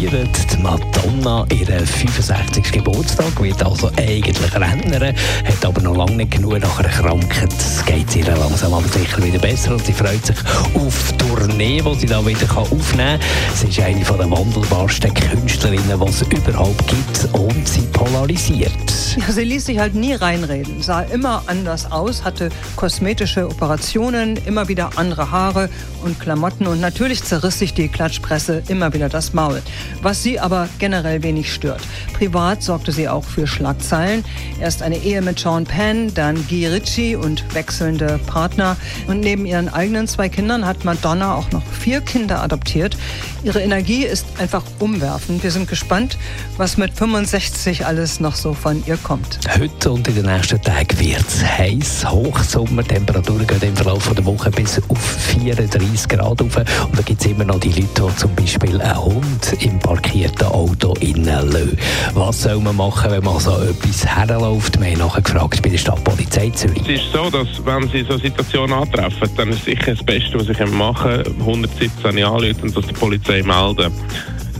feiert die Madonna ihren 65. Geburtstag, wird also eigentlich Rentnerin, hat aber noch lange nicht genug nach einer Krankheit. Es geht ihr langsam aber sicher wieder besser und sie freut sich auf die Tournee, die sie da wieder aufnehmen kann. Sie ist eine der wandelbarsten Künstlerinnen, die es überhaupt gibt und sie polarisiert. Sie ließ sich halt nie reinreden, sah immer anders aus, hatte kosmetische Operationen, immer wieder andere Haare und Klamotten und natürlich zerriss sich die Klatschpresse immer wieder das Maul. Was sie aber generell wenig stört. Privat sorgte sie auch für Schlagzeilen. Erst eine Ehe mit Sean Penn, dann Guy Ritchie und wechselnde Partner. Und neben ihren eigenen zwei Kindern hat Madonna auch noch vier Kinder adoptiert. Ihre Energie ist einfach umwerfend. Wir sind gespannt, was mit 65 alles noch so von ihr kommt. Heute und in den nächsten Tagen wird es heiß. Hochsommertemperaturen gehen im Verlauf der Woche bis auf 34 Grad rauf. Und da gibt es immer noch die Leute, die zum Beispiel einen Hund im parkierten Auto innen lassen. Was soll man machen, wenn man so etwas herläuft? Wir haben nachher gefragt bei der Stadtpolizei Zürich. Es ist so, dass wenn Sie so Situationen antreffen, dann ist sicher das Beste, was Sie machen können, 117 anrufen und das der Polizei melden.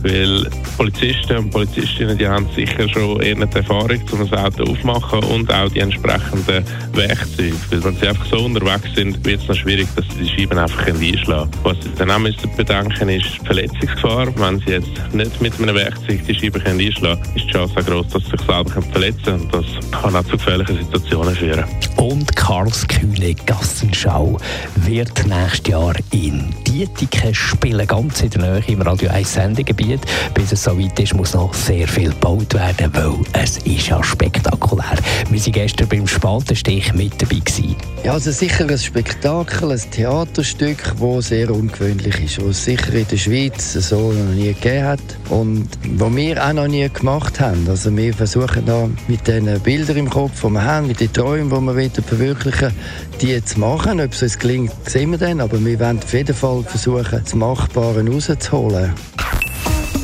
Weil Polizisten und Polizistinnen, die haben sicher schon eher Erfahrung, um das Auto aufmachen und auch die entsprechenden Werkzeuge. Weil wenn sie einfach so unterwegs sind, wird es noch schwierig, dass sie die Scheiben einfach einschlagen können. Was sie dann auch müssen bedenken ist die Verletzungsgefahr. Wenn sie jetzt nicht mit einem Werkzeug die Scheiben einschlagen können, ist die Chance auch groß, dass sie sich selber verletzen können. Und das kann auch zu gefährlichen Situationen führen. Und Karlskühne Gassenschau wird nächstes Jahr in Dietiken spielen, ganz in der Nähe im Radio 1 Sendegebiet. Gebiet. Bis es so weit ist, muss noch sehr viel gebaut werden, weil es ist ja spektakulär. Wir waren gestern beim Spatenstich mit dabei. Gewesen. Ja, also sicher ein Spektakel, ein Theaterstück, das sehr ungewöhnlich ist, das es sicher in der Schweiz so noch nie gegeben hat und was wir auch noch nie gemacht haben. Also wir versuchen da mit den Bildern im Kopf, die wir haben, mit den Träumen, die wir verwirklichen die zu machen. Ob es uns gelingt, sehen wir dann, aber wir wollen auf jeden Fall versuchen, das Machbare rauszuholen.